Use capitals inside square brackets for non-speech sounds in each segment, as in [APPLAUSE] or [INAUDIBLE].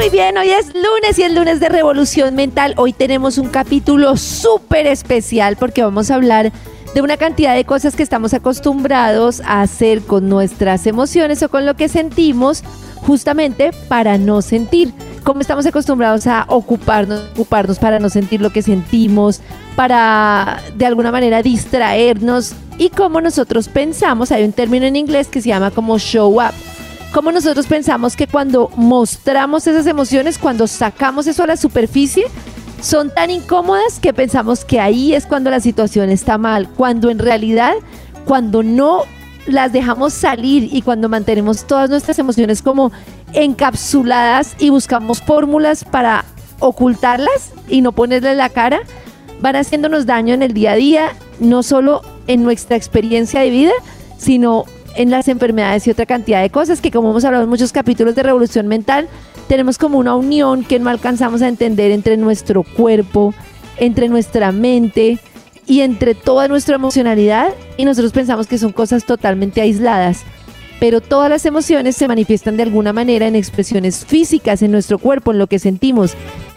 Muy bien, hoy es lunes y es lunes de Revolución Mental. Hoy tenemos un capítulo súper especial porque vamos a hablar de una cantidad de cosas que estamos acostumbrados a hacer con nuestras emociones o con lo que sentimos justamente para no sentir. Como estamos acostumbrados a ocuparnos, ocuparnos para no sentir lo que sentimos, para de alguna manera distraernos y como nosotros pensamos, hay un término en inglés que se llama como show up cómo nosotros pensamos que cuando mostramos esas emociones, cuando sacamos eso a la superficie, son tan incómodas que pensamos que ahí es cuando la situación está mal, cuando en realidad, cuando no las dejamos salir y cuando mantenemos todas nuestras emociones como encapsuladas y buscamos fórmulas para ocultarlas y no ponerle la cara, van haciéndonos daño en el día a día, no solo en nuestra experiencia de vida, sino en las enfermedades y otra cantidad de cosas que como hemos hablado en muchos capítulos de Revolución Mental, tenemos como una unión que no alcanzamos a entender entre nuestro cuerpo, entre nuestra mente y entre toda nuestra emocionalidad y nosotros pensamos que son cosas totalmente aisladas. Pero todas las emociones se manifiestan de alguna manera en expresiones físicas en nuestro cuerpo, en lo que sentimos.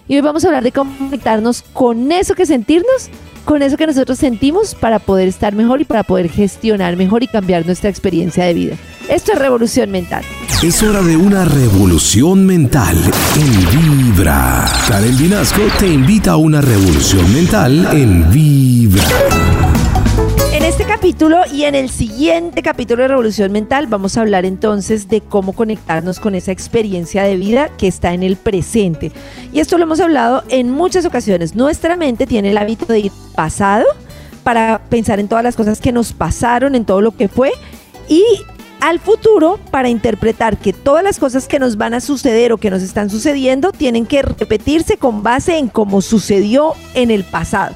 Y hoy vamos a hablar de conectarnos con eso que sentirnos con eso que nosotros sentimos para poder estar mejor y para poder gestionar mejor y cambiar nuestra experiencia de vida. Esto es revolución mental. Es hora de una revolución mental en Vibra. Karen Vinasco te invita a una revolución mental en Vibra. Capítulo y en el siguiente capítulo de Revolución Mental vamos a hablar entonces de cómo conectarnos con esa experiencia de vida que está en el presente. Y esto lo hemos hablado en muchas ocasiones. Nuestra mente tiene el hábito de ir pasado para pensar en todas las cosas que nos pasaron, en todo lo que fue y al futuro para interpretar que todas las cosas que nos van a suceder o que nos están sucediendo tienen que repetirse con base en cómo sucedió en el pasado.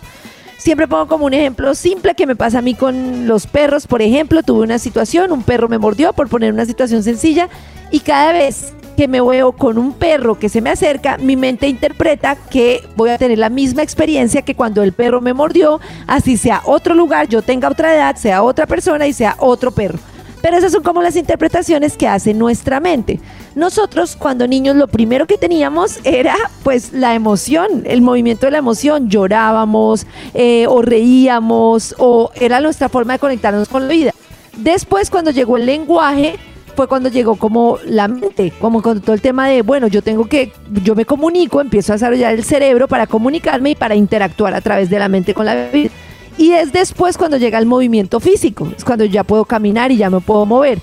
Siempre pongo como un ejemplo simple que me pasa a mí con los perros. Por ejemplo, tuve una situación, un perro me mordió, por poner una situación sencilla, y cada vez que me veo con un perro que se me acerca, mi mente interpreta que voy a tener la misma experiencia que cuando el perro me mordió, así sea otro lugar, yo tenga otra edad, sea otra persona y sea otro perro. Pero esas son como las interpretaciones que hace nuestra mente. Nosotros cuando niños lo primero que teníamos era pues la emoción, el movimiento de la emoción. Llorábamos eh, o reíamos o era nuestra forma de conectarnos con la vida. Después cuando llegó el lenguaje, fue cuando llegó como la mente, como con todo el tema de, bueno, yo tengo que, yo me comunico, empiezo a desarrollar el cerebro para comunicarme y para interactuar a través de la mente con la vida. Y es después cuando llega el movimiento físico, es cuando ya puedo caminar y ya me puedo mover.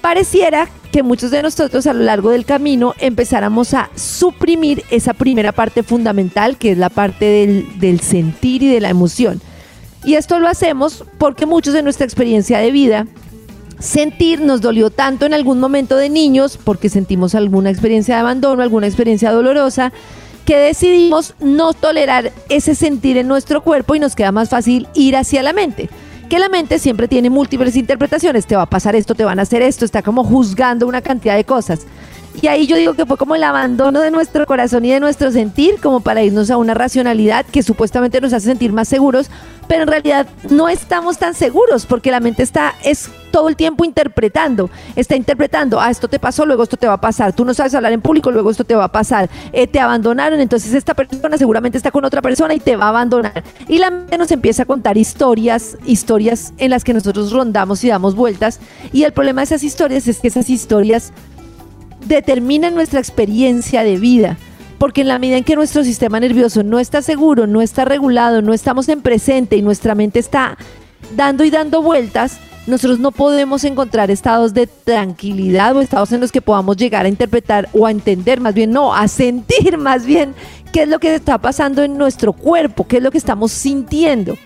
Pareciera que muchos de nosotros a lo largo del camino empezáramos a suprimir esa primera parte fundamental, que es la parte del, del sentir y de la emoción. Y esto lo hacemos porque muchos de nuestra experiencia de vida sentir nos dolió tanto en algún momento de niños porque sentimos alguna experiencia de abandono, alguna experiencia dolorosa, que decidimos no tolerar ese sentir en nuestro cuerpo y nos queda más fácil ir hacia la mente. Que la mente siempre tiene múltiples interpretaciones, te va a pasar esto, te van a hacer esto, está como juzgando una cantidad de cosas. Y ahí yo digo que fue como el abandono de nuestro corazón y de nuestro sentir, como para irnos a una racionalidad que supuestamente nos hace sentir más seguros, pero en realidad no estamos tan seguros porque la mente está es todo el tiempo interpretando, está interpretando, ah, esto te pasó, luego esto te va a pasar, tú no sabes hablar en público, luego esto te va a pasar, eh, te abandonaron, entonces esta persona seguramente está con otra persona y te va a abandonar. Y la mente nos empieza a contar historias, historias en las que nosotros rondamos y damos vueltas, y el problema de esas historias es que esas historias determinan nuestra experiencia de vida. Porque en la medida en que nuestro sistema nervioso no está seguro, no está regulado, no estamos en presente y nuestra mente está dando y dando vueltas, nosotros no podemos encontrar estados de tranquilidad o estados en los que podamos llegar a interpretar o a entender, más bien no, a sentir [LAUGHS] más bien qué es lo que está pasando en nuestro cuerpo, qué es lo que estamos sintiendo.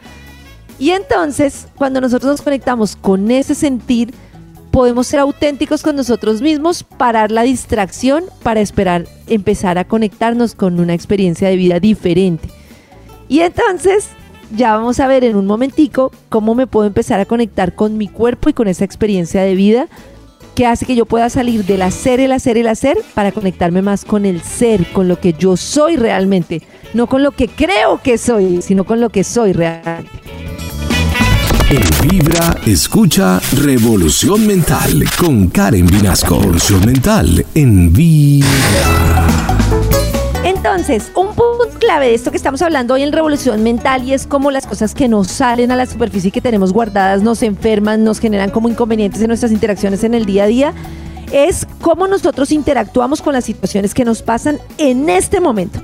Y entonces, cuando nosotros nos conectamos con ese sentir, podemos ser auténticos con nosotros mismos, parar la distracción para esperar empezar a conectarnos con una experiencia de vida diferente. Y entonces ya vamos a ver en un momentico cómo me puedo empezar a conectar con mi cuerpo y con esa experiencia de vida que hace que yo pueda salir del hacer, el hacer, el hacer para conectarme más con el ser, con lo que yo soy realmente, no con lo que creo que soy, sino con lo que soy realmente. En Vibra, escucha Revolución Mental con Karen Vinasco. Revolución Mental en Vibra. Entonces, un punto clave de esto que estamos hablando hoy en Revolución Mental y es como las cosas que nos salen a la superficie que tenemos guardadas nos enferman, nos generan como inconvenientes en nuestras interacciones en el día a día, es cómo nosotros interactuamos con las situaciones que nos pasan en este momento.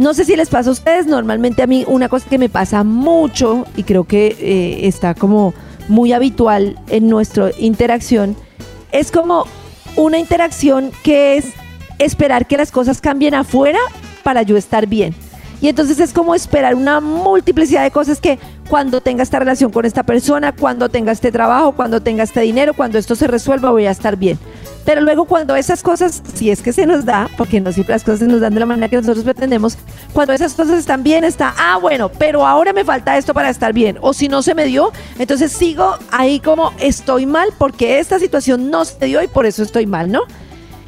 No sé si les pasa a ustedes, normalmente a mí una cosa que me pasa mucho y creo que eh, está como muy habitual en nuestra interacción, es como una interacción que es esperar que las cosas cambien afuera para yo estar bien. Y entonces es como esperar una multiplicidad de cosas que cuando tenga esta relación con esta persona, cuando tenga este trabajo, cuando tenga este dinero, cuando esto se resuelva, voy a estar bien. Pero luego cuando esas cosas, si es que se nos da, porque no siempre las cosas se nos dan de la manera que nosotros pretendemos, cuando esas cosas están bien, está, ah, bueno, pero ahora me falta esto para estar bien. O si no se me dio, entonces sigo ahí como estoy mal porque esta situación no se dio y por eso estoy mal, ¿no?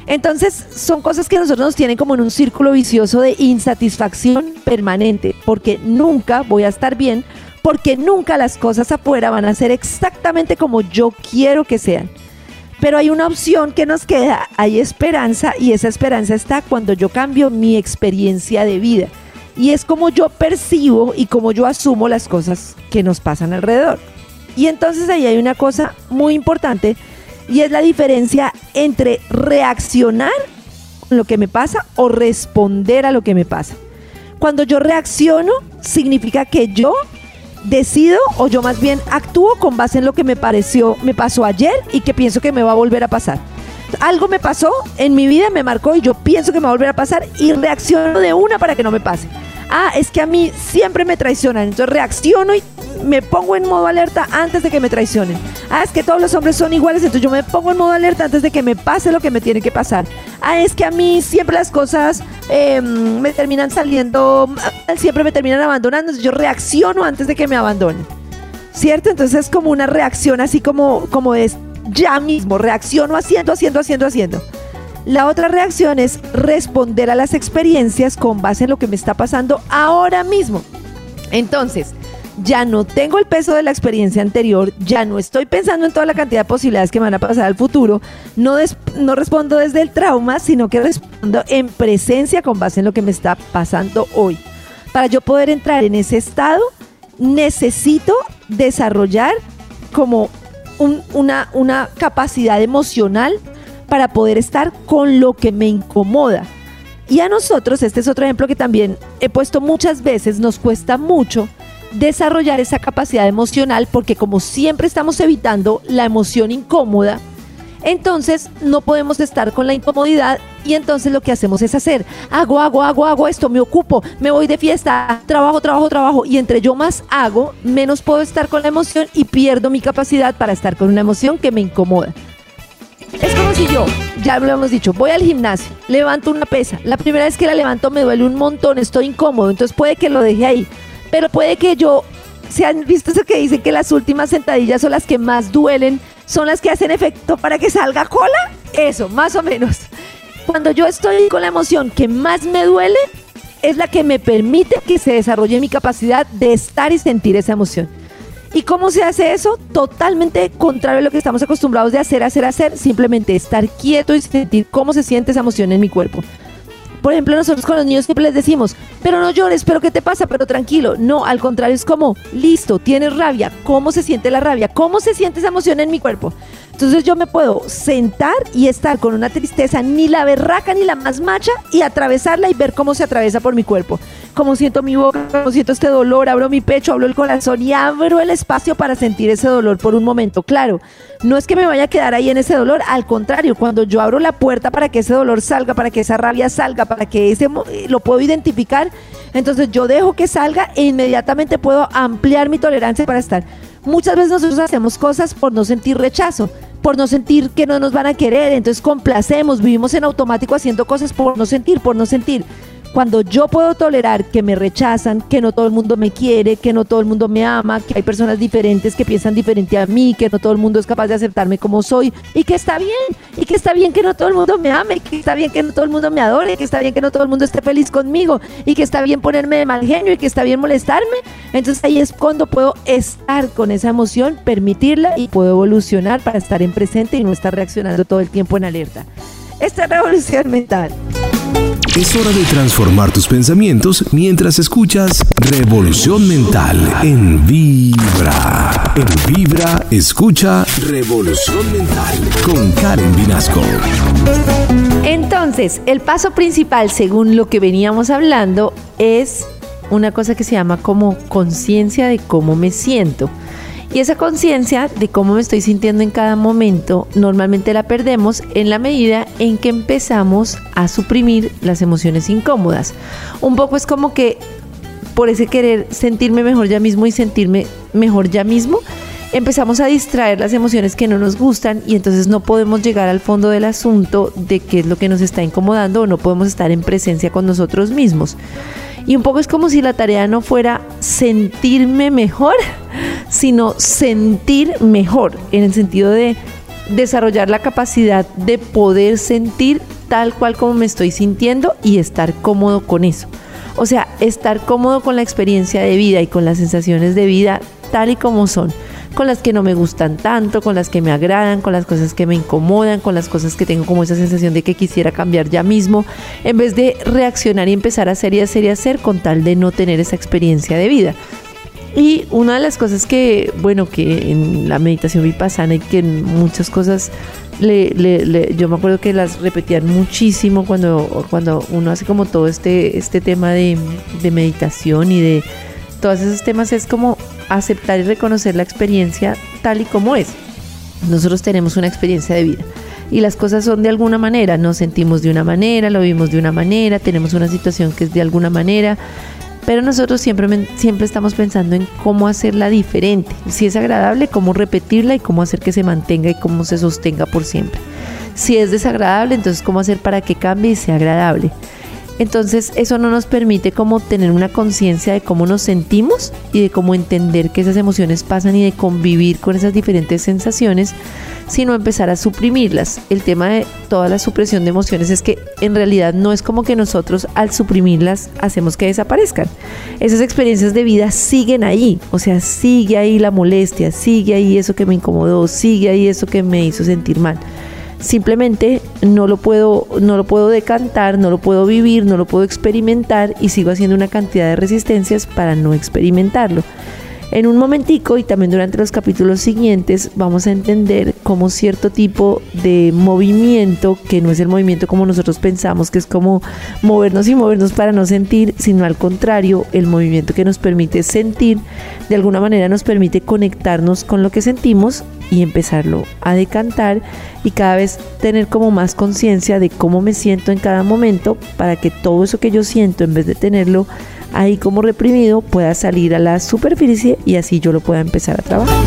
Entonces son cosas que nosotros nos tienen como en un círculo vicioso de insatisfacción permanente, porque nunca voy a estar bien, porque nunca las cosas afuera van a ser exactamente como yo quiero que sean. Pero hay una opción que nos queda, hay esperanza y esa esperanza está cuando yo cambio mi experiencia de vida. Y es como yo percibo y como yo asumo las cosas que nos pasan alrededor. Y entonces ahí hay una cosa muy importante y es la diferencia entre reaccionar a lo que me pasa o responder a lo que me pasa. Cuando yo reacciono, significa que yo decido o yo más bien actúo con base en lo que me pareció, me pasó ayer y que pienso que me va a volver a pasar. Algo me pasó en mi vida, me marcó y yo pienso que me va a volver a pasar y reacciono de una para que no me pase. Ah, es que a mí siempre me traicionan, entonces reacciono y me pongo en modo alerta antes de que me traicionen. Ah, es que todos los hombres son iguales, entonces yo me pongo en modo alerta antes de que me pase lo que me tiene que pasar. Ah, es que a mí siempre las cosas em, me terminan saliendo, siempre me terminan abandonando, entonces yo reacciono antes de que me abandonen. ¿Cierto? Entonces es como una reacción así como, como es ya mismo, reacciono haciendo, haciendo, haciendo, haciendo. La otra reacción es responder a las experiencias con base en lo que me está pasando ahora mismo. Entonces, ya no tengo el peso de la experiencia anterior, ya no estoy pensando en toda la cantidad de posibilidades que van a pasar al futuro, no, no respondo desde el trauma, sino que respondo en presencia con base en lo que me está pasando hoy. Para yo poder entrar en ese estado, necesito desarrollar como una, una capacidad emocional para poder estar con lo que me incomoda. Y a nosotros, este es otro ejemplo que también he puesto muchas veces, nos cuesta mucho desarrollar esa capacidad emocional porque como siempre estamos evitando la emoción incómoda, entonces no podemos estar con la incomodidad y entonces lo que hacemos es hacer, hago, hago, hago, hago esto, me ocupo, me voy de fiesta, trabajo, trabajo, trabajo y entre yo más hago, menos puedo estar con la emoción y pierdo mi capacidad para estar con una emoción que me incomoda. Es como si yo, ya lo hemos dicho, voy al gimnasio, levanto una pesa, la primera vez que la levanto me duele un montón, estoy incómodo, entonces puede que lo deje ahí pero puede que yo, ¿se han visto eso que dicen que las últimas sentadillas son las que más duelen? ¿Son las que hacen efecto para que salga cola? Eso, más o menos. Cuando yo estoy con la emoción que más me duele, es la que me permite que se desarrolle mi capacidad de estar y sentir esa emoción. ¿Y cómo se hace eso? Totalmente contrario a lo que estamos acostumbrados de hacer, hacer, hacer. Simplemente estar quieto y sentir cómo se siente esa emoción en mi cuerpo. Por ejemplo, nosotros con los niños siempre les decimos, pero no llores, pero ¿qué te pasa? Pero tranquilo. No, al contrario, es como, listo, tienes rabia. ¿Cómo se siente la rabia? ¿Cómo se siente esa emoción en mi cuerpo? Entonces yo me puedo sentar y estar con una tristeza, ni la berraca ni la más macha, y atravesarla y ver cómo se atraviesa por mi cuerpo. Cómo siento mi boca, cómo siento este dolor, abro mi pecho, abro el corazón y abro el espacio para sentir ese dolor por un momento. Claro, no es que me vaya a quedar ahí en ese dolor, al contrario, cuando yo abro la puerta para que ese dolor salga, para que esa rabia salga, para que ese eh, lo puedo identificar, entonces yo dejo que salga e inmediatamente puedo ampliar mi tolerancia para estar. Muchas veces nosotros hacemos cosas por no sentir rechazo, por no sentir que no nos van a querer, entonces complacemos, vivimos en automático haciendo cosas por no sentir, por no sentir. Cuando yo puedo tolerar que me rechazan, que no todo el mundo me quiere, que no todo el mundo me ama, que hay personas diferentes que piensan diferente a mí, que no todo el mundo es capaz de aceptarme como soy y que está bien, y que está bien que no todo el mundo me ame, que está bien que no todo el mundo me adore, que está bien que no todo el mundo esté feliz conmigo y que está bien ponerme de mal genio y que está bien molestarme. Entonces ahí es cuando puedo estar con esa emoción, permitirla y puedo evolucionar para estar en presente y no estar reaccionando todo el tiempo en alerta. Esta es revolución mental. Es hora de transformar tus pensamientos mientras escuchas Revolución Mental en Vibra. En Vibra, escucha Revolución Mental con Karen Vinasco. Entonces, el paso principal, según lo que veníamos hablando, es una cosa que se llama como conciencia de cómo me siento. Y esa conciencia de cómo me estoy sintiendo en cada momento, normalmente la perdemos en la medida en que empezamos a suprimir las emociones incómodas. Un poco es como que por ese querer sentirme mejor ya mismo y sentirme mejor ya mismo, empezamos a distraer las emociones que no nos gustan y entonces no podemos llegar al fondo del asunto de qué es lo que nos está incomodando o no podemos estar en presencia con nosotros mismos. Y un poco es como si la tarea no fuera sentirme mejor, [LAUGHS] sino sentir mejor, en el sentido de desarrollar la capacidad de poder sentir tal cual como me estoy sintiendo y estar cómodo con eso. O sea, estar cómodo con la experiencia de vida y con las sensaciones de vida tal y como son con las que no me gustan tanto, con las que me agradan, con las cosas que me incomodan, con las cosas que tengo como esa sensación de que quisiera cambiar ya mismo, en vez de reaccionar y empezar a hacer y hacer y hacer con tal de no tener esa experiencia de vida. Y una de las cosas que, bueno, que en la meditación vipassana y que muchas cosas le, yo me acuerdo que las repetían muchísimo cuando, cuando uno hace como todo este, este tema de, de meditación y de todos esos temas es como aceptar y reconocer la experiencia tal y como es. Nosotros tenemos una experiencia de vida y las cosas son de alguna manera, nos sentimos de una manera, lo vimos de una manera, tenemos una situación que es de alguna manera, pero nosotros siempre, siempre estamos pensando en cómo hacerla diferente, si es agradable, cómo repetirla y cómo hacer que se mantenga y cómo se sostenga por siempre. Si es desagradable, entonces cómo hacer para que cambie y sea agradable. Entonces eso no nos permite como tener una conciencia de cómo nos sentimos y de cómo entender que esas emociones pasan y de convivir con esas diferentes sensaciones, sino empezar a suprimirlas. El tema de toda la supresión de emociones es que en realidad no es como que nosotros al suprimirlas hacemos que desaparezcan. Esas experiencias de vida siguen ahí, o sea, sigue ahí la molestia, sigue ahí eso que me incomodó, sigue ahí eso que me hizo sentir mal simplemente no lo puedo no lo puedo decantar, no lo puedo vivir, no lo puedo experimentar y sigo haciendo una cantidad de resistencias para no experimentarlo. En un momentico y también durante los capítulos siguientes vamos a entender cómo cierto tipo de movimiento, que no es el movimiento como nosotros pensamos, que es como movernos y movernos para no sentir, sino al contrario, el movimiento que nos permite sentir, de alguna manera nos permite conectarnos con lo que sentimos y empezarlo a decantar y cada vez tener como más conciencia de cómo me siento en cada momento para que todo eso que yo siento en vez de tenerlo ahí como reprimido pueda salir a la superficie y así yo lo pueda empezar a trabajar.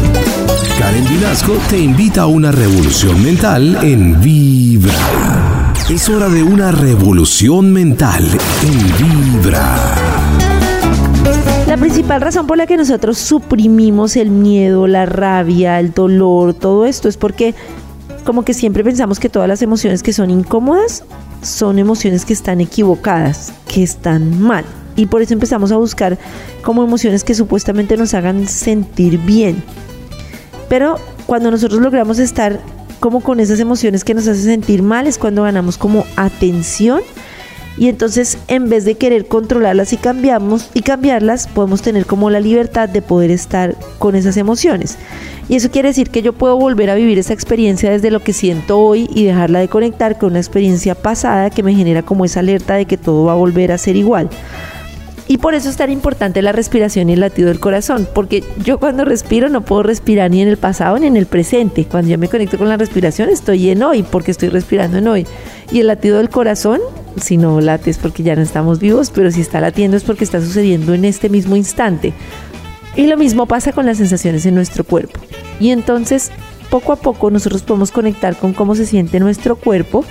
Karen Vinasco te invita a una revolución mental en Vibra. Es hora de una revolución mental en Vibra. Principal razón por la que nosotros suprimimos el miedo, la rabia, el dolor, todo esto es porque como que siempre pensamos que todas las emociones que son incómodas son emociones que están equivocadas, que están mal y por eso empezamos a buscar como emociones que supuestamente nos hagan sentir bien. Pero cuando nosotros logramos estar como con esas emociones que nos hacen sentir mal es cuando ganamos como atención y entonces en vez de querer controlarlas y cambiamos y cambiarlas podemos tener como la libertad de poder estar con esas emociones. Y eso quiere decir que yo puedo volver a vivir esa experiencia desde lo que siento hoy y dejarla de conectar con una experiencia pasada que me genera como esa alerta de que todo va a volver a ser igual y por eso es tan importante la respiración y el latido del corazón, porque yo cuando respiro no puedo respirar ni en el pasado ni en el presente. Cuando yo me conecto con la respiración estoy en hoy, porque estoy respirando en hoy. Y el latido del corazón, si no late es porque ya no estamos vivos, pero si está latiendo es porque está sucediendo en este mismo instante. Y lo mismo pasa con las sensaciones en nuestro cuerpo. Y entonces, poco a poco nosotros podemos conectar con cómo se siente nuestro cuerpo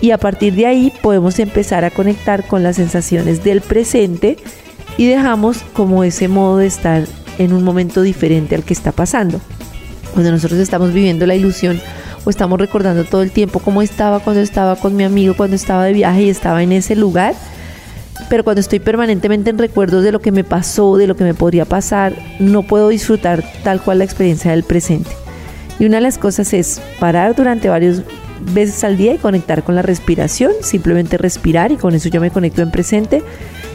y a partir de ahí podemos empezar a conectar con las sensaciones del presente y dejamos como ese modo de estar en un momento diferente al que está pasando. Cuando nosotros estamos viviendo la ilusión o estamos recordando todo el tiempo cómo estaba cuando estaba con mi amigo, cuando estaba de viaje y estaba en ese lugar, pero cuando estoy permanentemente en recuerdos de lo que me pasó, de lo que me podría pasar, no puedo disfrutar tal cual la experiencia del presente. Y una de las cosas es parar durante varios veces al día y conectar con la respiración, simplemente respirar y con eso yo me conecto en presente.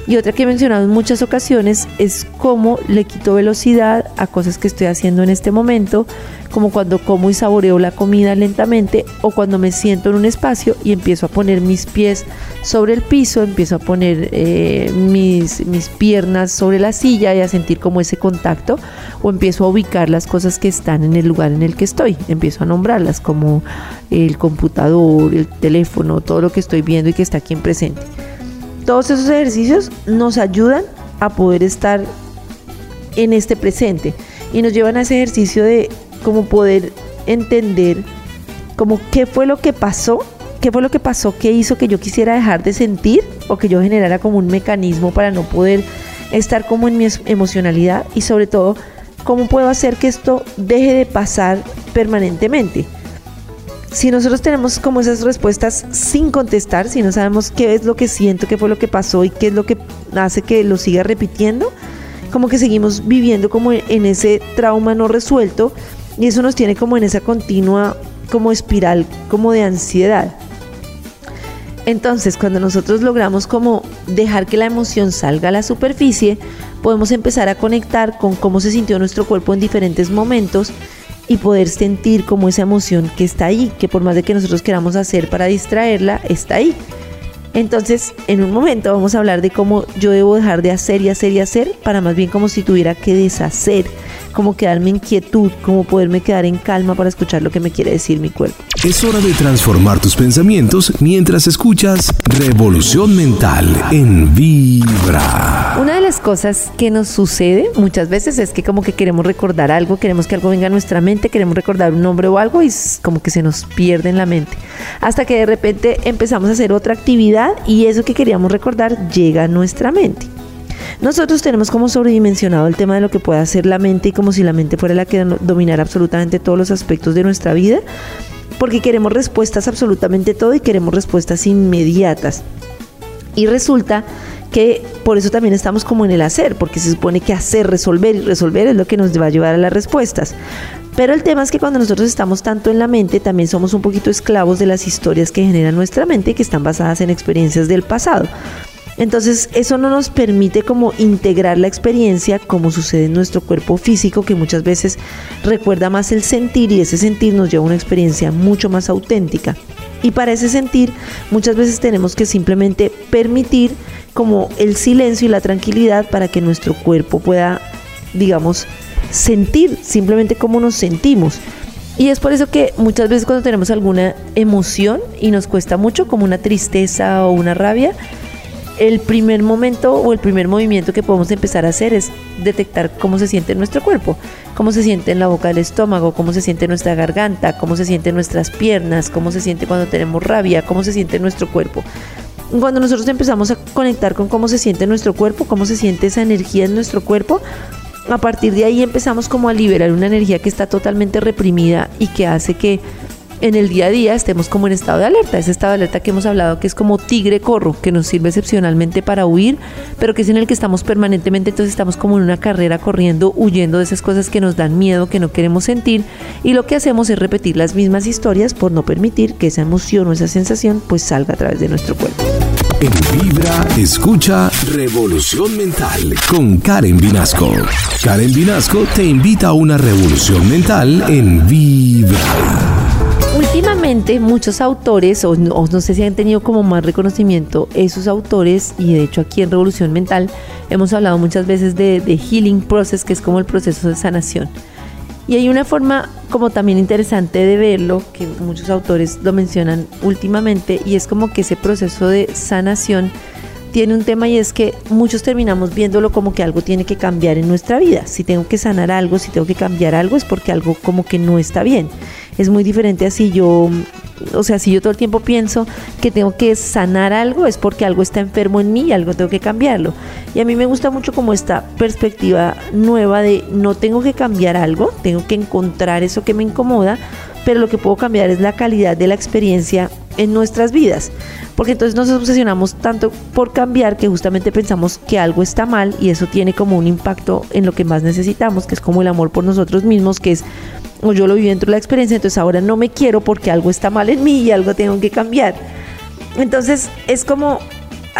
Y otra que he mencionado en muchas ocasiones es cómo le quito velocidad a cosas que estoy haciendo en este momento, como cuando como y saboreo la comida lentamente o cuando me siento en un espacio y empiezo a poner mis pies sobre el piso, empiezo a poner eh, mis, mis piernas sobre la silla y a sentir como ese contacto o empiezo a ubicar las cosas que están en el lugar en el que estoy, empiezo a nombrarlas como el computador, el teléfono, todo lo que estoy viendo y que está aquí en presente. Todos esos ejercicios nos ayudan a poder estar en este presente y nos llevan a ese ejercicio de cómo poder entender como qué fue lo que pasó, qué fue lo que pasó que hizo que yo quisiera dejar de sentir o que yo generara como un mecanismo para no poder estar como en mi emocionalidad y sobre todo cómo puedo hacer que esto deje de pasar permanentemente si nosotros tenemos como esas respuestas sin contestar, si no sabemos qué es lo que siento, qué fue lo que pasó y qué es lo que hace que lo siga repitiendo, como que seguimos viviendo como en ese trauma no resuelto y eso nos tiene como en esa continua como espiral como de ansiedad. Entonces, cuando nosotros logramos como dejar que la emoción salga a la superficie, podemos empezar a conectar con cómo se sintió nuestro cuerpo en diferentes momentos y poder sentir como esa emoción que está ahí, que por más de que nosotros queramos hacer para distraerla, está ahí. Entonces, en un momento vamos a hablar de cómo yo debo dejar de hacer y hacer y hacer para más bien como si tuviera que deshacer como quedarme en quietud, como poderme quedar en calma para escuchar lo que me quiere decir mi cuerpo. Es hora de transformar tus pensamientos mientras escuchas Revolución Mental en Vibra. Una de las cosas que nos sucede muchas veces es que como que queremos recordar algo, queremos que algo venga a nuestra mente, queremos recordar un nombre o algo y como que se nos pierde en la mente. Hasta que de repente empezamos a hacer otra actividad y eso que queríamos recordar llega a nuestra mente. Nosotros tenemos como sobredimensionado el tema de lo que puede hacer la mente y como si la mente fuera la que dominara absolutamente todos los aspectos de nuestra vida, porque queremos respuestas absolutamente todo y queremos respuestas inmediatas. Y resulta que por eso también estamos como en el hacer, porque se supone que hacer, resolver y resolver es lo que nos va a llevar a las respuestas. Pero el tema es que cuando nosotros estamos tanto en la mente, también somos un poquito esclavos de las historias que genera nuestra mente y que están basadas en experiencias del pasado. Entonces eso no nos permite como integrar la experiencia como sucede en nuestro cuerpo físico que muchas veces recuerda más el sentir y ese sentir nos lleva a una experiencia mucho más auténtica. Y para ese sentir muchas veces tenemos que simplemente permitir como el silencio y la tranquilidad para que nuestro cuerpo pueda, digamos, sentir simplemente cómo nos sentimos. Y es por eso que muchas veces cuando tenemos alguna emoción y nos cuesta mucho, como una tristeza o una rabia, el primer momento o el primer movimiento que podemos empezar a hacer es detectar cómo se siente nuestro cuerpo, cómo se siente en la boca del estómago, cómo se siente nuestra garganta, cómo se siente nuestras piernas, cómo se siente cuando tenemos rabia, cómo se siente nuestro cuerpo. Cuando nosotros empezamos a conectar con cómo se siente nuestro cuerpo, cómo se siente esa energía en nuestro cuerpo, a partir de ahí empezamos como a liberar una energía que está totalmente reprimida y que hace que en el día a día estemos como en estado de alerta, ese estado de alerta que hemos hablado que es como tigre corro, que nos sirve excepcionalmente para huir, pero que es en el que estamos permanentemente, entonces estamos como en una carrera corriendo, huyendo de esas cosas que nos dan miedo, que no queremos sentir, y lo que hacemos es repetir las mismas historias por no permitir que esa emoción o esa sensación pues salga a través de nuestro cuerpo. En Vibra, escucha Revolución Mental con Karen Vinasco. Karen Vinasco te invita a una revolución mental en Vibra. Muchos autores, o no, sé si han tenido como más reconocimiento esos autores, y de hecho aquí en Revolución Mental hemos hablado muchas veces de, de Healing Process, que es como el proceso de sanación. Y hay una forma como también interesante de verlo, que muchos autores lo mencionan últimamente, y es como que ese proceso de sanación tiene un tema y es que muchos terminamos viéndolo como que algo tiene que cambiar en nuestra vida. Si tengo que sanar algo, si tengo que cambiar algo, es porque algo como que no está bien. Es muy diferente así yo o sea, si yo todo el tiempo pienso que tengo que sanar algo, es porque algo está enfermo en mí y algo tengo que cambiarlo. Y a mí me gusta mucho como esta perspectiva nueva de no tengo que cambiar algo, tengo que encontrar eso que me incomoda, pero lo que puedo cambiar es la calidad de la experiencia en nuestras vidas. Porque entonces nos obsesionamos tanto por cambiar que justamente pensamos que algo está mal y eso tiene como un impacto en lo que más necesitamos, que es como el amor por nosotros mismos, que es, o yo lo viví dentro de la experiencia, entonces ahora no me quiero porque algo está mal en mí y algo tengo que cambiar. Entonces es como,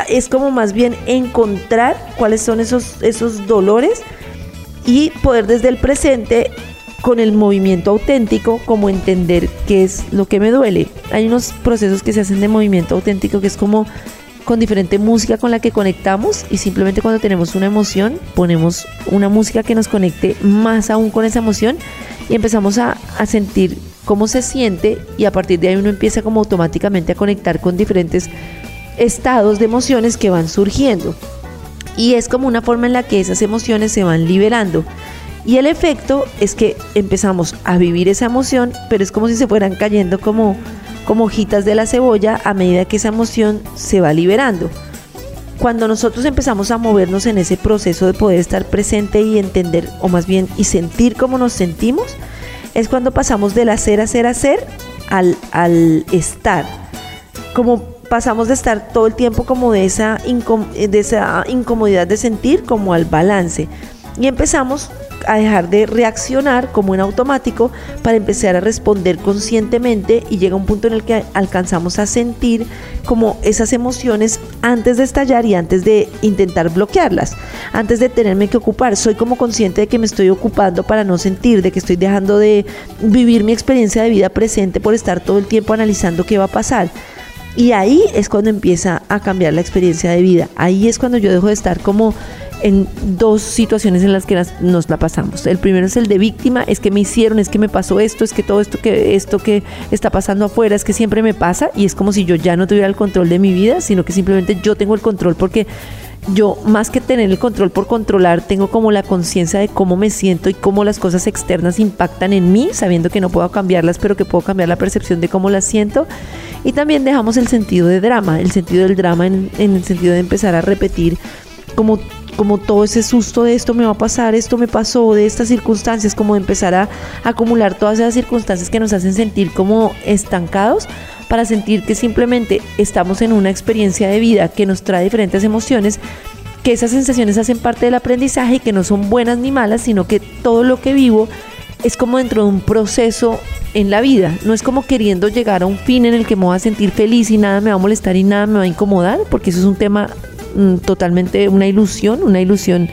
es como más bien encontrar cuáles son esos, esos dolores y poder desde el presente con el movimiento auténtico, como entender qué es lo que me duele. Hay unos procesos que se hacen de movimiento auténtico que es como con diferente música con la que conectamos y simplemente cuando tenemos una emoción ponemos una música que nos conecte más aún con esa emoción y empezamos a, a sentir cómo se siente y a partir de ahí uno empieza como automáticamente a conectar con diferentes estados de emociones que van surgiendo. Y es como una forma en la que esas emociones se van liberando. Y el efecto es que empezamos a vivir esa emoción, pero es como si se fueran cayendo como, como hojitas de la cebolla a medida que esa emoción se va liberando. Cuando nosotros empezamos a movernos en ese proceso de poder estar presente y entender, o más bien, y sentir cómo nos sentimos, es cuando pasamos del hacer, hacer, hacer al, al estar. Como pasamos de estar todo el tiempo como de esa, de esa incomodidad de sentir como al balance. Y empezamos a dejar de reaccionar como en automático para empezar a responder conscientemente y llega un punto en el que alcanzamos a sentir como esas emociones antes de estallar y antes de intentar bloquearlas, antes de tenerme que ocupar. Soy como consciente de que me estoy ocupando para no sentir, de que estoy dejando de vivir mi experiencia de vida presente por estar todo el tiempo analizando qué va a pasar. Y ahí es cuando empieza a cambiar la experiencia de vida. Ahí es cuando yo dejo de estar como en dos situaciones en las que nos la pasamos. El primero es el de víctima, es que me hicieron, es que me pasó esto, es que todo esto que esto que está pasando afuera es que siempre me pasa y es como si yo ya no tuviera el control de mi vida, sino que simplemente yo tengo el control porque yo más que tener el control por controlar, tengo como la conciencia de cómo me siento y cómo las cosas externas impactan en mí, sabiendo que no puedo cambiarlas, pero que puedo cambiar la percepción de cómo las siento. Y también dejamos el sentido de drama, el sentido del drama en, en el sentido de empezar a repetir como como todo ese susto de esto me va a pasar, esto me pasó, de estas circunstancias, como empezar a, acumular todas esas circunstancias que nos hacen sentir como estancados para sentir que simplemente estamos en una experiencia de vida que nos trae diferentes emociones, que esas sensaciones hacen parte del aprendizaje y que no son buenas ni malas, sino que todo lo que vivo es como dentro de un proceso en la vida, no es como queriendo llegar a un fin en el que me voy a sentir feliz y nada me va a molestar y nada me va a incomodar, porque eso es un tema Mm, totalmente una ilusión, una ilusión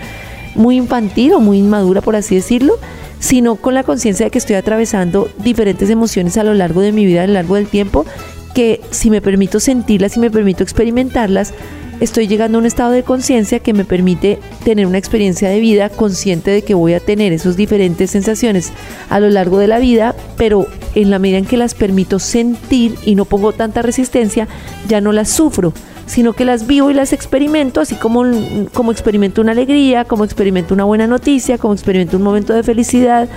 muy infantil o muy inmadura, por así decirlo, sino con la conciencia de que estoy atravesando diferentes emociones a lo largo de mi vida, a lo largo del tiempo, que si me permito sentirlas, si me permito experimentarlas, estoy llegando a un estado de conciencia que me permite tener una experiencia de vida consciente de que voy a tener esas diferentes sensaciones a lo largo de la vida, pero en la medida en que las permito sentir y no pongo tanta resistencia, ya no las sufro, sino que las vivo y las experimento, así como, como experimento una alegría, como experimento una buena noticia, como experimento un momento de felicidad,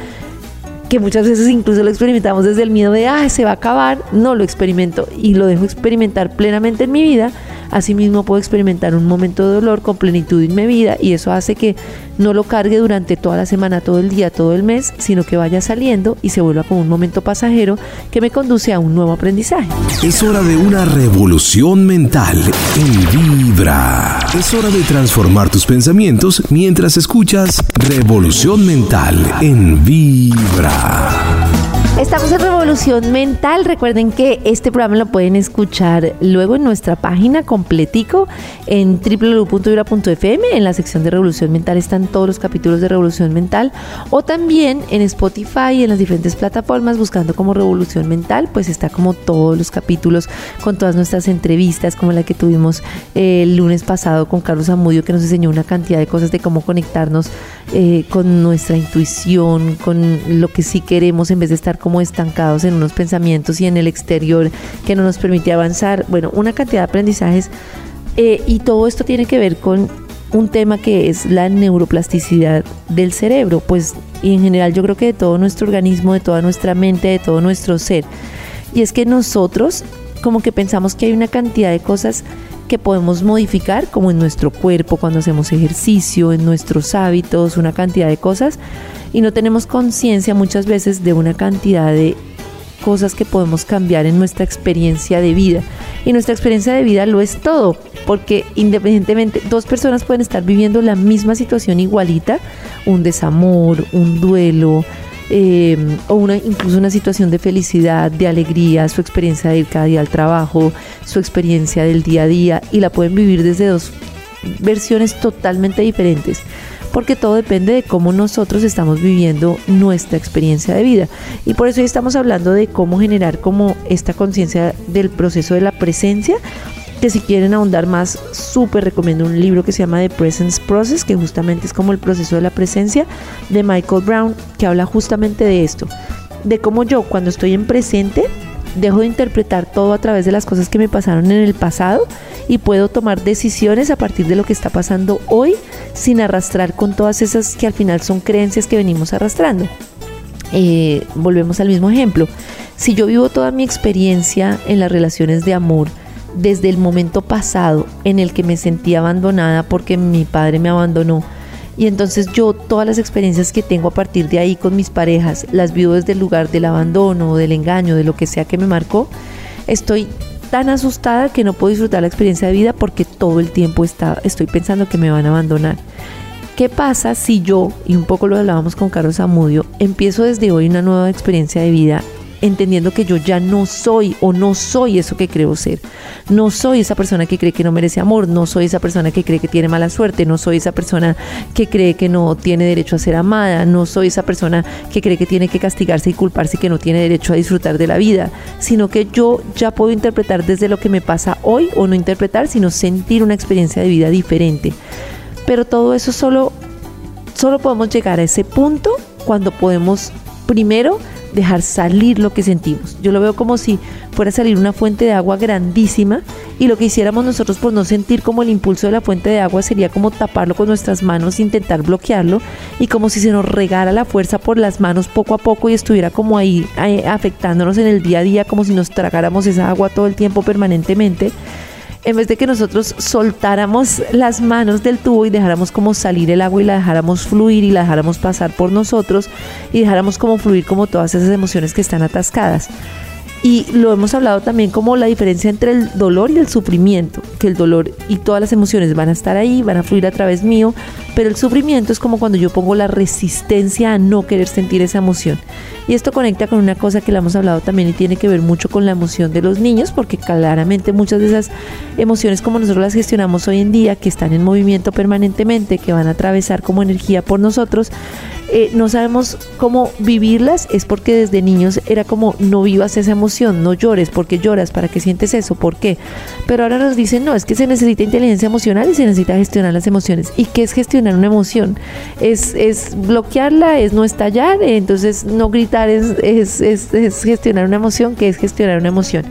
que muchas veces incluso lo experimentamos desde el miedo de, ah, se va a acabar, no lo experimento y lo dejo experimentar plenamente en mi vida Asimismo puedo experimentar un momento de dolor con plenitud en mi vida y eso hace que no lo cargue durante toda la semana, todo el día, todo el mes, sino que vaya saliendo y se vuelva como un momento pasajero que me conduce a un nuevo aprendizaje. Es hora de una revolución mental en Vibra. Es hora de transformar tus pensamientos mientras escuchas Revolución Mental en Vibra. Estamos en Revolución Mental. Recuerden que este programa lo pueden escuchar luego en nuestra página completico en www.vibra.fm. En la sección de Revolución Mental están todos los capítulos de Revolución Mental. O también en Spotify y en las diferentes plataformas buscando como Revolución Mental. Pues está como todos los capítulos con todas nuestras entrevistas, como la que tuvimos eh, el lunes pasado con Carlos Amudio, que nos enseñó una cantidad de cosas de cómo conectarnos eh, con nuestra intuición, con lo que sí queremos en vez de estar como estancados en unos pensamientos y en el exterior que no nos permite avanzar. Bueno, una cantidad de aprendizajes eh, y todo esto tiene que ver con un tema que es la neuroplasticidad del cerebro, pues y en general yo creo que de todo nuestro organismo, de toda nuestra mente, de todo nuestro ser. Y es que nosotros como que pensamos que hay una cantidad de cosas que podemos modificar, como en nuestro cuerpo, cuando hacemos ejercicio, en nuestros hábitos, una cantidad de cosas, y no tenemos conciencia muchas veces de una cantidad de cosas que podemos cambiar en nuestra experiencia de vida. Y nuestra experiencia de vida lo es todo, porque independientemente, dos personas pueden estar viviendo la misma situación igualita, un desamor, un duelo, eh, o una, incluso una situación de felicidad, de alegría, su experiencia de ir cada día al trabajo, su experiencia del día a día, y la pueden vivir desde dos versiones totalmente diferentes porque todo depende de cómo nosotros estamos viviendo nuestra experiencia de vida. Y por eso hoy estamos hablando de cómo generar como esta conciencia del proceso de la presencia que si quieren ahondar más, súper recomiendo un libro que se llama The Presence Process, que justamente es como el proceso de la presencia de Michael Brown, que habla justamente de esto, de cómo yo cuando estoy en presente dejo de interpretar todo a través de las cosas que me pasaron en el pasado y puedo tomar decisiones a partir de lo que está pasando hoy sin arrastrar con todas esas que al final son creencias que venimos arrastrando. Eh, volvemos al mismo ejemplo. Si yo vivo toda mi experiencia en las relaciones de amor, desde el momento pasado en el que me sentí abandonada porque mi padre me abandonó. Y entonces yo todas las experiencias que tengo a partir de ahí con mis parejas las vivo desde el lugar del abandono, del engaño, de lo que sea que me marcó. Estoy tan asustada que no puedo disfrutar la experiencia de vida porque todo el tiempo está, estoy pensando que me van a abandonar. ¿Qué pasa si yo, y un poco lo hablábamos con Carlos Amudio, empiezo desde hoy una nueva experiencia de vida entendiendo que yo ya no soy o no soy eso que creo ser. No soy esa persona que cree que no merece amor, no soy esa persona que cree que tiene mala suerte, no soy esa persona que cree que no tiene derecho a ser amada, no soy esa persona que cree que tiene que castigarse y culparse y que no tiene derecho a disfrutar de la vida, sino que yo ya puedo interpretar desde lo que me pasa hoy o no interpretar, sino sentir una experiencia de vida diferente. Pero todo eso solo solo podemos llegar a ese punto cuando podemos primero dejar salir lo que sentimos. Yo lo veo como si fuera a salir una fuente de agua grandísima y lo que hiciéramos nosotros por no sentir como el impulso de la fuente de agua sería como taparlo con nuestras manos, intentar bloquearlo y como si se nos regara la fuerza por las manos poco a poco y estuviera como ahí afectándonos en el día a día, como si nos tragáramos esa agua todo el tiempo permanentemente en vez de que nosotros soltáramos las manos del tubo y dejáramos como salir el agua y la dejáramos fluir y la dejáramos pasar por nosotros y dejáramos como fluir como todas esas emociones que están atascadas. Y lo hemos hablado también como la diferencia entre el dolor y el sufrimiento, que el dolor y todas las emociones van a estar ahí, van a fluir a través mío, pero el sufrimiento es como cuando yo pongo la resistencia a no querer sentir esa emoción. Y esto conecta con una cosa que le hemos hablado también y tiene que ver mucho con la emoción de los niños, porque claramente muchas de esas emociones como nosotros las gestionamos hoy en día, que están en movimiento permanentemente, que van a atravesar como energía por nosotros, eh, no sabemos cómo vivirlas, es porque desde niños era como no vivas esa emoción, no llores, porque lloras, para que sientes eso, ¿por qué? Pero ahora nos dicen, no, es que se necesita inteligencia emocional y se necesita gestionar las emociones. ¿Y qué es gestionar una emoción? Es, es bloquearla, es no estallar, entonces no gritar es, es, es, es gestionar una emoción, que es gestionar una emoción.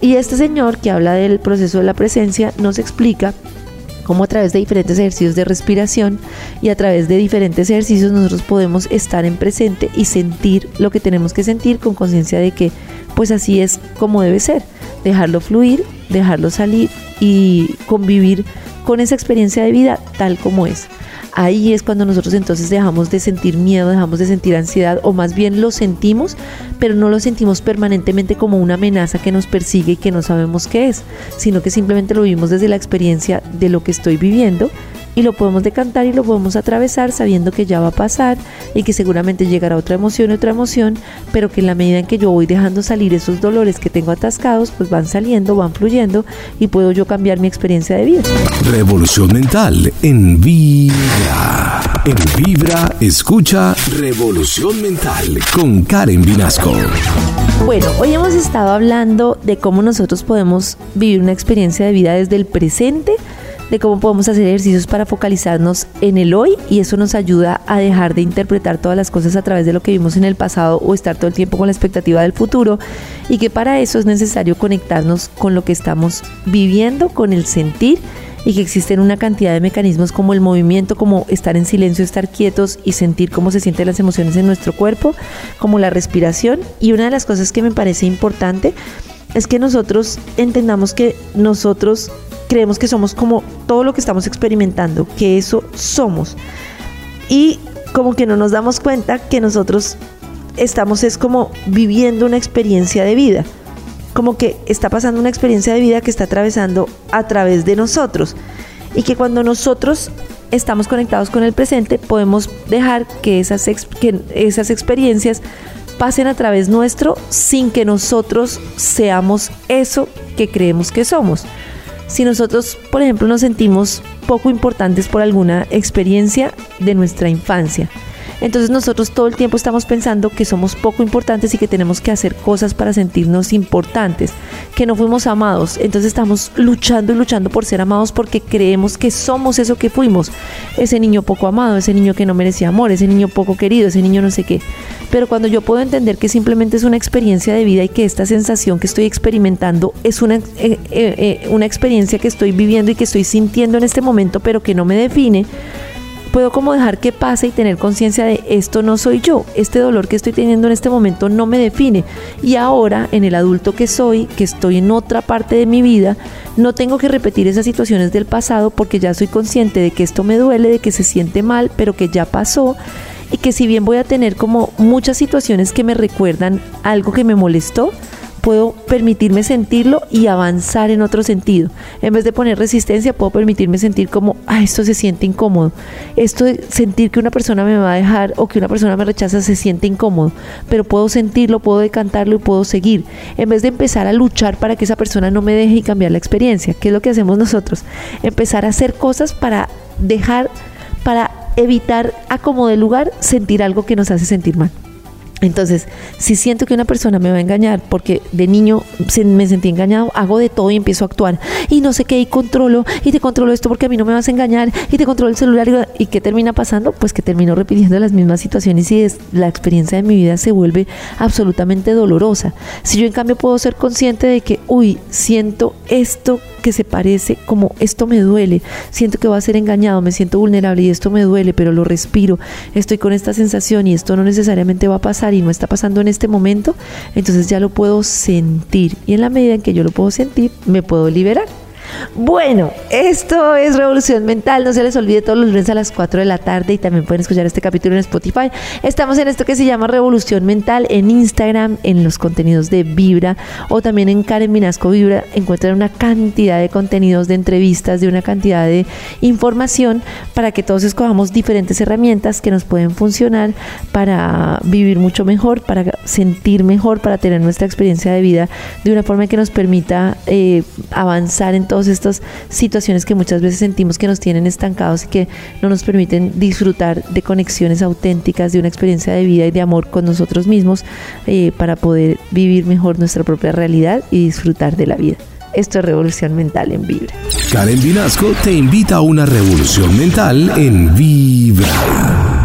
Y este señor que habla del proceso de la presencia nos explica cómo a través de diferentes ejercicios de respiración y a través de diferentes ejercicios nosotros podemos estar en presente y sentir lo que tenemos que sentir con conciencia de que pues así es como debe ser, dejarlo fluir, dejarlo salir y convivir con esa experiencia de vida tal como es. Ahí es cuando nosotros entonces dejamos de sentir miedo, dejamos de sentir ansiedad o más bien lo sentimos, pero no lo sentimos permanentemente como una amenaza que nos persigue y que no sabemos qué es, sino que simplemente lo vivimos desde la experiencia de lo que estoy viviendo y lo podemos decantar y lo podemos atravesar sabiendo que ya va a pasar y que seguramente llegará otra emoción y otra emoción, pero que en la medida en que yo voy dejando salir esos dolores que tengo atascados, pues van saliendo, van fluyendo y puedo yo cambiar mi experiencia de vida. Revolución mental en Vibra. En Vibra, escucha Revolución Mental con Karen Vinasco. Bueno, hoy hemos estado hablando de cómo nosotros podemos vivir una experiencia de vida desde el presente de cómo podemos hacer ejercicios para focalizarnos en el hoy y eso nos ayuda a dejar de interpretar todas las cosas a través de lo que vimos en el pasado o estar todo el tiempo con la expectativa del futuro y que para eso es necesario conectarnos con lo que estamos viviendo, con el sentir y que existen una cantidad de mecanismos como el movimiento, como estar en silencio, estar quietos y sentir cómo se sienten las emociones en nuestro cuerpo, como la respiración. Y una de las cosas que me parece importante es que nosotros entendamos que nosotros creemos que somos como todo lo que estamos experimentando, que eso somos. Y como que no nos damos cuenta que nosotros estamos es como viviendo una experiencia de vida como que está pasando una experiencia de vida que está atravesando a través de nosotros. Y que cuando nosotros estamos conectados con el presente, podemos dejar que esas, que esas experiencias pasen a través nuestro sin que nosotros seamos eso que creemos que somos. Si nosotros, por ejemplo, nos sentimos poco importantes por alguna experiencia de nuestra infancia, entonces nosotros todo el tiempo estamos pensando que somos poco importantes y que tenemos que hacer cosas para sentirnos importantes, que no fuimos amados. Entonces estamos luchando y luchando por ser amados porque creemos que somos eso que fuimos. Ese niño poco amado, ese niño que no merecía amor, ese niño poco querido, ese niño no sé qué. Pero cuando yo puedo entender que simplemente es una experiencia de vida y que esta sensación que estoy experimentando es una, eh, eh, eh, una experiencia que estoy viviendo y que estoy sintiendo en este momento, pero que no me define, puedo como dejar que pase y tener conciencia de esto no soy yo, este dolor que estoy teniendo en este momento no me define. Y ahora, en el adulto que soy, que estoy en otra parte de mi vida, no tengo que repetir esas situaciones del pasado porque ya soy consciente de que esto me duele, de que se siente mal, pero que ya pasó y que si bien voy a tener como muchas situaciones que me recuerdan algo que me molestó, puedo permitirme sentirlo y avanzar en otro sentido. En vez de poner resistencia, puedo permitirme sentir como, ah, esto se siente incómodo. Esto de sentir que una persona me va a dejar o que una persona me rechaza se siente incómodo, pero puedo sentirlo, puedo decantarlo y puedo seguir. En vez de empezar a luchar para que esa persona no me deje y cambiar la experiencia, ¿qué es lo que hacemos nosotros? Empezar a hacer cosas para dejar, para evitar a como de lugar sentir algo que nos hace sentir mal. Entonces, si siento que una persona me va a engañar porque de niño me sentí engañado, hago de todo y empiezo a actuar. Y no sé qué, y controlo, y te controlo esto porque a mí no me vas a engañar, y te controlo el celular. ¿Y, qué termina pasando? Pues que termino repitiendo las mismas situaciones y la experiencia de mi vida se vuelve absolutamente dolorosa. Si yo en cambio puedo ser consciente de que, uy, siento esto que se parece como esto me duele, siento que voy a ser engañado, me siento vulnerable y esto me duele, pero lo respiro, estoy con esta sensación y esto no necesariamente va a pasar y no está pasando en este momento, entonces ya lo puedo sentir y en la medida en que yo lo puedo sentir, me puedo liberar. Bueno, esto es Revolución Mental. No se les olvide todos los lunes a las 4 de la tarde y también pueden escuchar este capítulo en Spotify. Estamos en esto que se llama Revolución Mental en Instagram, en los contenidos de Vibra o también en Karen Minasco Vibra. Encuentran una cantidad de contenidos, de entrevistas, de una cantidad de información para que todos escojamos diferentes herramientas que nos pueden funcionar para vivir mucho mejor, para sentir mejor, para tener nuestra experiencia de vida de una forma que nos permita eh, avanzar en estas situaciones que muchas veces sentimos que nos tienen estancados y que no nos permiten disfrutar de conexiones auténticas, de una experiencia de vida y de amor con nosotros mismos eh, para poder vivir mejor nuestra propia realidad y disfrutar de la vida. Esto es Revolución Mental en Vibra. Karen Vinasco te invita a una revolución mental en Vibra.